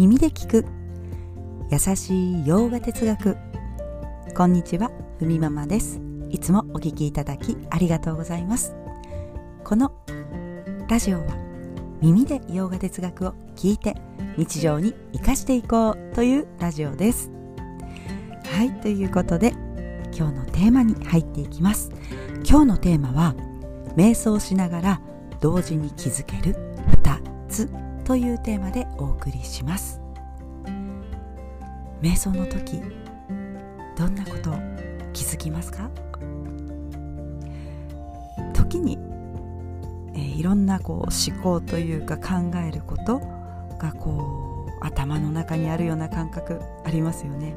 耳で聞く。優しい洋画哲学。こんにちはふみママです。いつもお聞きいただきありがとうございます。このラジオは耳で洋画哲学を聞いて日常に生かしていこうというラジオです。はいということで今日のテーマに入っていきます。今日のテーマは瞑想しながら同時に気づける2つ。というテーマでお送りします。瞑想の時どんなことを気づきますか？時に、えー、いろんなこう思考というか考えることがこう頭の中にあるような感覚ありますよね、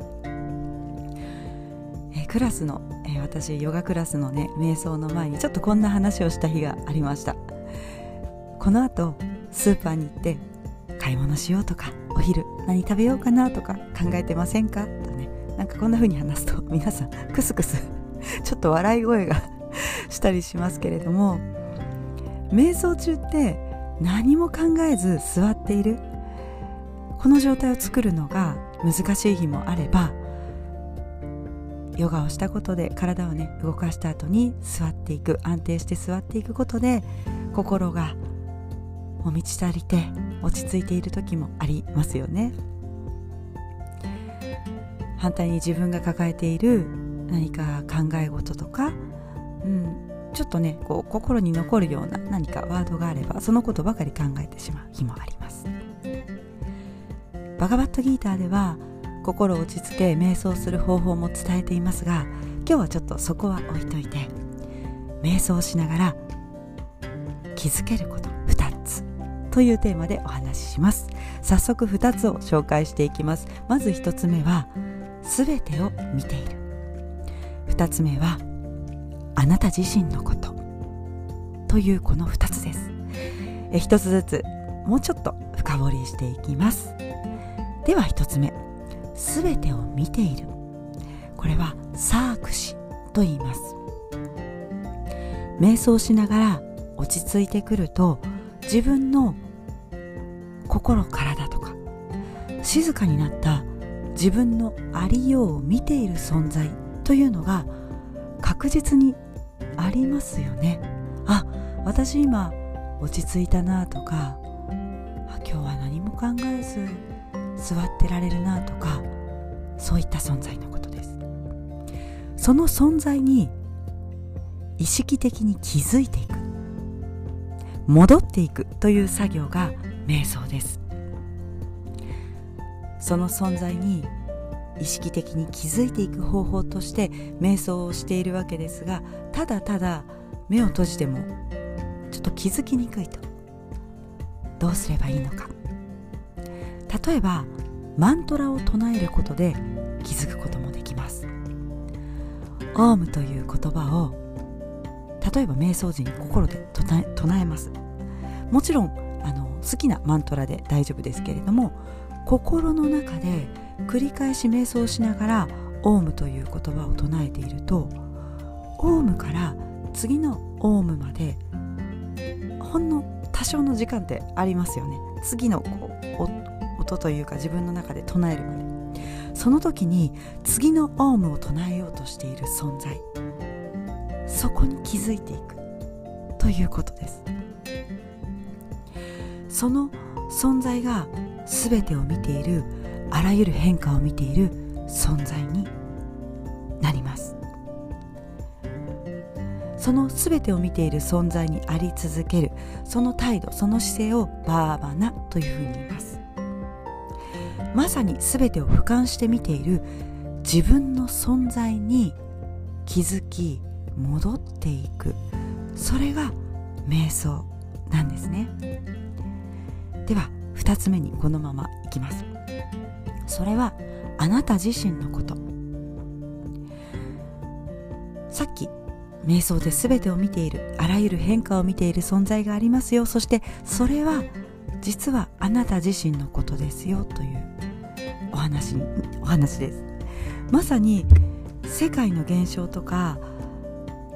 えー、クラスの、えー、私ヨガクラスのね瞑想の前にちょっとこんな話をした日がありました。この後スーパーに行って買い物しようとかお昼何食べようかなとか考えてませんかとね。なんかこんな風に話すと 皆さんクスクスちょっと笑い声がしたりしますけれども瞑想中って何も考えず座っている。この状態を作るのが難しい日もあればヨガをしたことで体をね動かした後に座っていく安定して座っていくことで心がもう満ち足りて落ち着いている時もありますよね。反対に自分が抱えている何か考え事とか、うん、ちょっとねこう心に残るような何かワードがあればそのことばかり考えてしまう日もあります。バガバットギーターでは心を落ち着け瞑想する方法も伝えていますが今日はちょっとそこは置いといて瞑想しながら気づけること。というテーマでお話しします。早速2つを紹介していきます。まず1つ目は全てを見ている。2つ目はあなた自身のこと。というこの2つです。え1つずつもうちょっと深掘りしていきます。では1つ目全てを見ている。これはサークシと言います。瞑想しながら落ち着いてくると自分の心体とか静かになった自分のありようを見ている存在というのが確実にありますよね。あ私今落ち着いたなとか今日は何も考えず座ってられるなとかそういった存在のことです。その存在に意識的に気づいていく。戻っていくという作業が瞑想です。その存在に意識的に気づいていく方法として瞑想をしているわけですがただただ目を閉じてもちょっと気づきにくいと。どうすればいいのか。例えばマントラを唱えることで気づくこともできます。オームという言葉を例えば瞑想時に心で唱えます。もちろん好きなマントラで大丈夫ですけれども心の中で繰り返し瞑想しながらオウムという言葉を唱えているとオウムから次のオウムまでほんの多少の時間ってありますよね。次のこう音というか自分の中で唱えるまで。その時に次のオウムを唱えようとしている存在。そこに気づいていくということです。その存在が全てを見ているあらゆる変化を見ている存在になります。その全てを見ている存在にあり続けるその態度その姿勢をバーバナというふうに言います。まさに全てを俯瞰して見ている自分の存在に気づき戻っていく。それが瞑想なんですね。では2つ目にこのままいきます。それはあなた自身のこと。さっき瞑想で全てを見ているあらゆる変化を見ている存在がありますよ。そしてそれは実はあなた自身のことですよというお話お話です。まさに世界の現象とか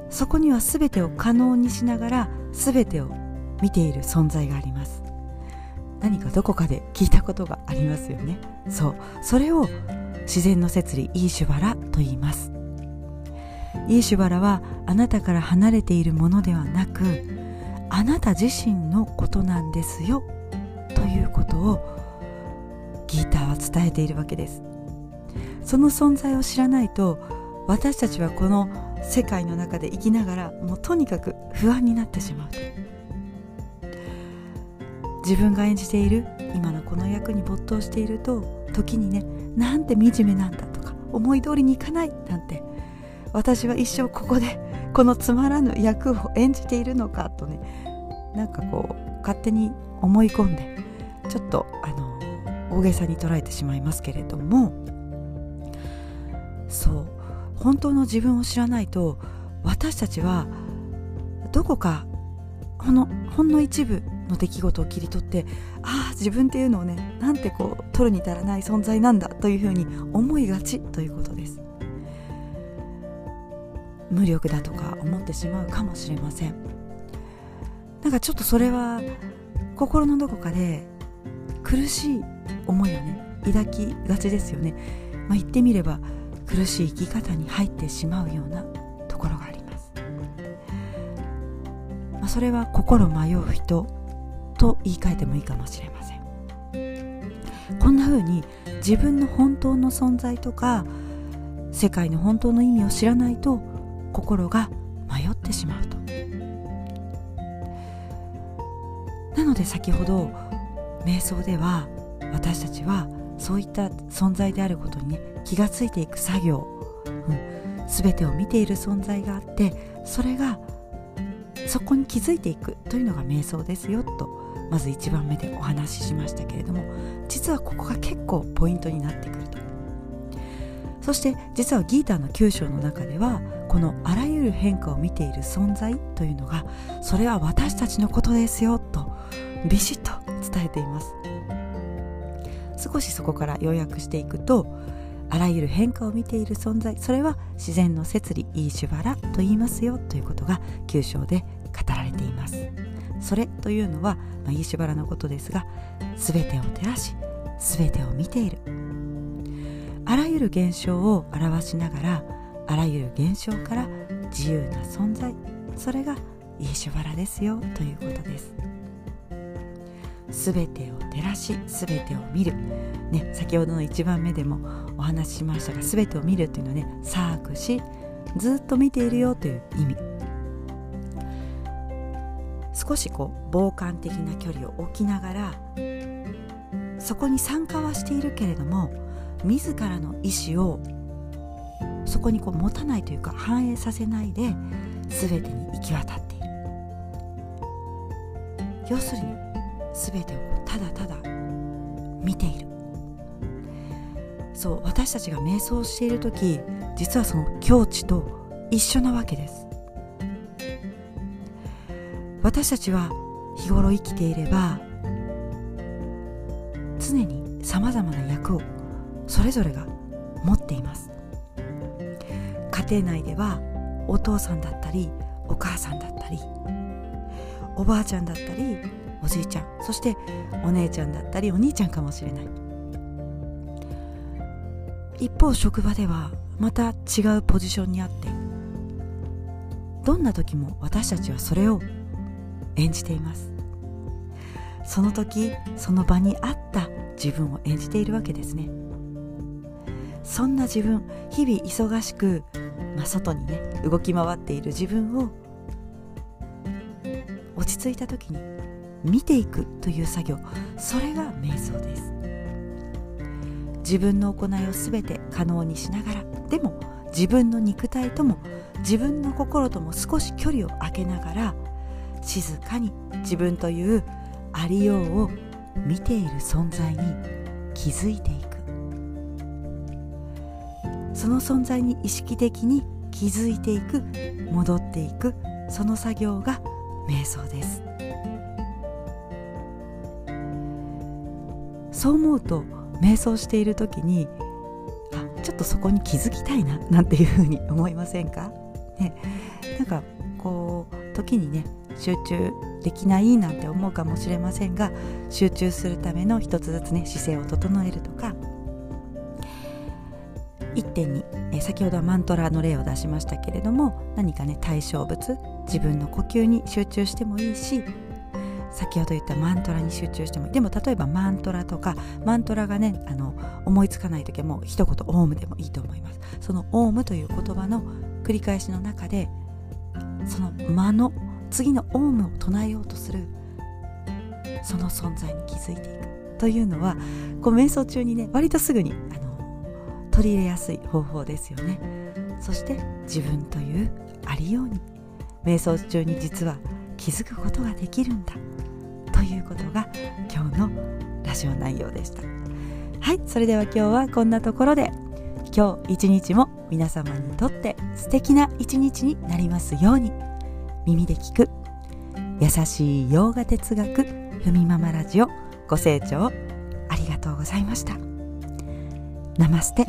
そこには全てを可能にしながら全てを見ている存在があります。何かどこかで聞いたことがありますよね。そう。それを自然の摂理イーシュバラと言います。イーシュバラはあなたから離れているものではなくあなた自身のことなんですよということをギーターは伝えているわけです。その存在を知らないと私たちはこの世界の中で生きながらもうとにかく不安になってしまう自分が演じている今のこの役に没頭していると時にねなんて惨めなんだとか思い通りにいかないなんて私は一生ここでこのつまらぬ役を演じているのかとねなんかこう勝手に思い込んでちょっとあの大げさに捉えてしまいますけれどもそう本当の自分を知らないと私たちはどこかほのほんの一部の出来事を切り取ってああ自分っていうのをねなんてこう取るに足らない存在なんだというふうに思いがちということです。無力だとか思ってしまうかもしれません。なんかちょっとそれは心のどこかで苦しい思いをね抱きがちですよね、まあ、言ってみれば苦しい生き方に入ってしまうようなところがあります、まあ、それは心迷う人と言い換えてもいいかもしれません。こんな風に自分の本当の存在とか世界の本当の意味を知らないと心が迷ってしまうと。なので先ほど瞑想では私たちはそういった存在であることにね気がついていく作業、うん、全てを見ている存在があってそれがそこに気づいていくというのが瞑想ですよとまず1番目でお話ししましたけれども実はここが結構ポイントになってくると。そして実はギーターの9章の中ではこのあらゆる変化を見ている存在というのがそれは私たちのことですよとビシッと伝えています。少しそこから要約していくとあらゆる変化を見ている存在それは自然の摂理イーシュバラと言いますよということが9章で語られています。それというのは、まあ、イーシュバラのことですが全てを照らし全てを見ている。あらゆる現象を表しながらあらゆる現象から自由な存在それがイーシュバラですよということです。全てを照らし全てを見る、ね、先ほどの1番目でもお話ししましたが全てを見るというのはねサークしずっと見ているよという意味。少しこう傍観的な距離を置きながらそこに参加はしているけれども自らの意思をそこにこう持たないというか反映させないで全てに行き渡っている。要するに全てをただただ見ている。そう私たちが瞑想している時実はその境地と一緒なわけです。私たちは日頃生きていれば常にさまざまな役をそれぞれが持っています。家庭内ではお父さんだったりお母さんだったりおばあちゃんだったりおじいちゃんそしてお姉ちゃんだったりお兄ちゃんかもしれない。一方職場ではまた違うポジションにあってどんな時も私たちはそれを演じています。その時その場に合った自分を演じているわけですね。そんな自分日々忙しく、まあ、外にね動き回っている自分を落ち着いた時に見ていくという作業それが瞑想です。自分の行いを全て可能にしながらでも自分の肉体とも自分の心とも少し距離を空けながら静かに自分というありようを見ている存在に気づいていく。その存在に意識的に気づいていく戻っていくその作業が瞑想です。そう思うと瞑想している時にあちょっとそこに気づきたいななんていうふうに思いませんか、ね、なんかこう時にね集中できないなんて思うかもしれませんが集中するための一つずつね姿勢を整えるとか。1.2、え先ほどはマントラの例を出しましたけれども何かね対象物自分の呼吸に集中してもいいし先ほど言ったマントラに集中してもでも例えばマントラとかマントラがねあの思いつかない時はもう一言オウムでもいいと思います。そのオウムという言葉の繰り返しの中でその間の次のオウムを唱えようとするその存在に気づいていく。というのはこう瞑想中にね割とすぐにあの取り入れやすい方法ですよね。そして自分というありように。瞑想中に実は気づくことができるんだ。ということが今日のラジオ内容でした。はいそれでは今日はこんなところで今日一日も皆様にとって素敵な一日になりますように耳で聞く優しい洋画哲学ふみママラジオご清聴ありがとうございました。ナマステ。